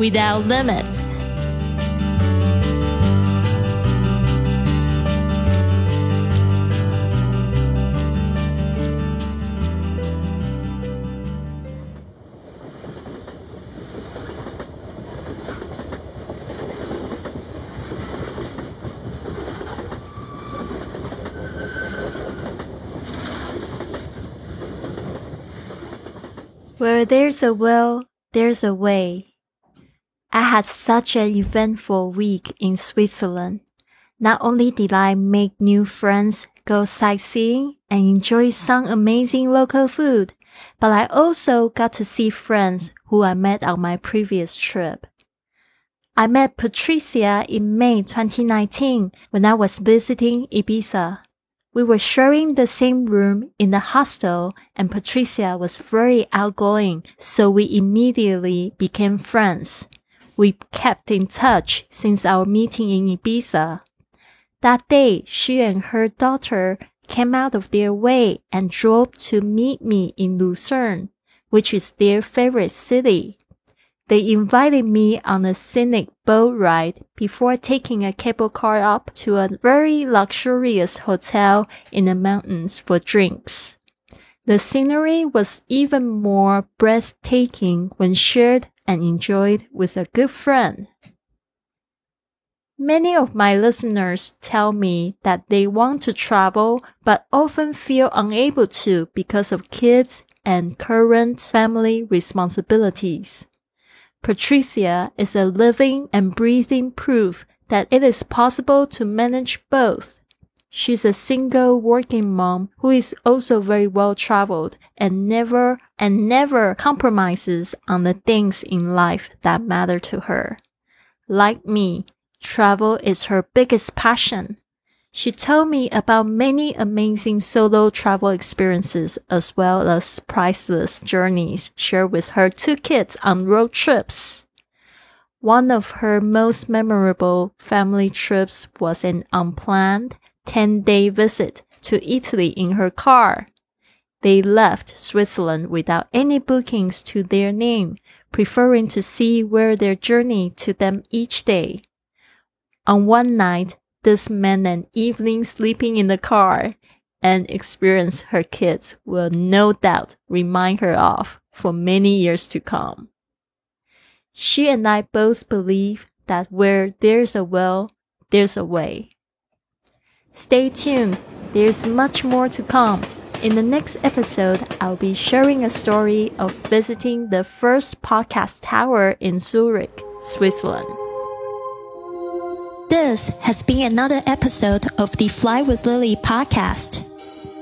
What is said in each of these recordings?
without limits. Where there's a will, there's a way. I had such an eventful week in Switzerland. Not only did I make new friends, go sightseeing, and enjoy some amazing local food, but I also got to see friends who I met on my previous trip. I met Patricia in May 2019 when I was visiting Ibiza. We were sharing the same room in the hostel and Patricia was very outgoing, so we immediately became friends. We kept in touch since our meeting in Ibiza. That day, she and her daughter came out of their way and drove to meet me in Lucerne, which is their favorite city. They invited me on a scenic boat ride before taking a cable car up to a very luxurious hotel in the mountains for drinks. The scenery was even more breathtaking when shared and enjoyed with a good friend. Many of my listeners tell me that they want to travel but often feel unable to because of kids and current family responsibilities. Patricia is a living and breathing proof that it is possible to manage both. She's a single working mom who is also very well traveled and never and never compromises on the things in life that matter to her. Like me, travel is her biggest passion. She told me about many amazing solo travel experiences as well as priceless journeys shared with her two kids on road trips. One of her most memorable family trips was an unplanned 10 day visit to Italy in her car. They left Switzerland without any bookings to their name, preferring to see where their journey took them each day. On one night, this meant an evening sleeping in the car, an experience her kids will no doubt remind her of for many years to come. She and I both believe that where there's a will, there's a way. Stay tuned, there's much more to come. In the next episode, I'll be sharing a story of visiting the first podcast tower in Zurich, Switzerland. This has been another episode of the Fly with Lily podcast.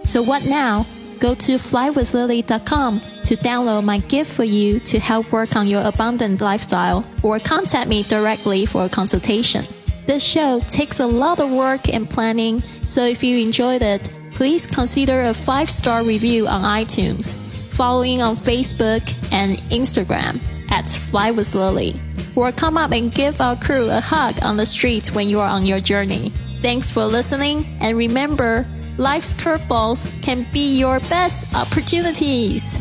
So what now? Go to flywithlily.com to download my gift for you to help work on your abundant lifestyle or contact me directly for a consultation. This show takes a lot of work and planning, so if you enjoyed it, please consider a five star review on iTunes, following on Facebook and Instagram at Fly with Lily or come up and give our crew a hug on the street when you are on your journey. Thanks for listening, and remember, life's curveballs can be your best opportunities.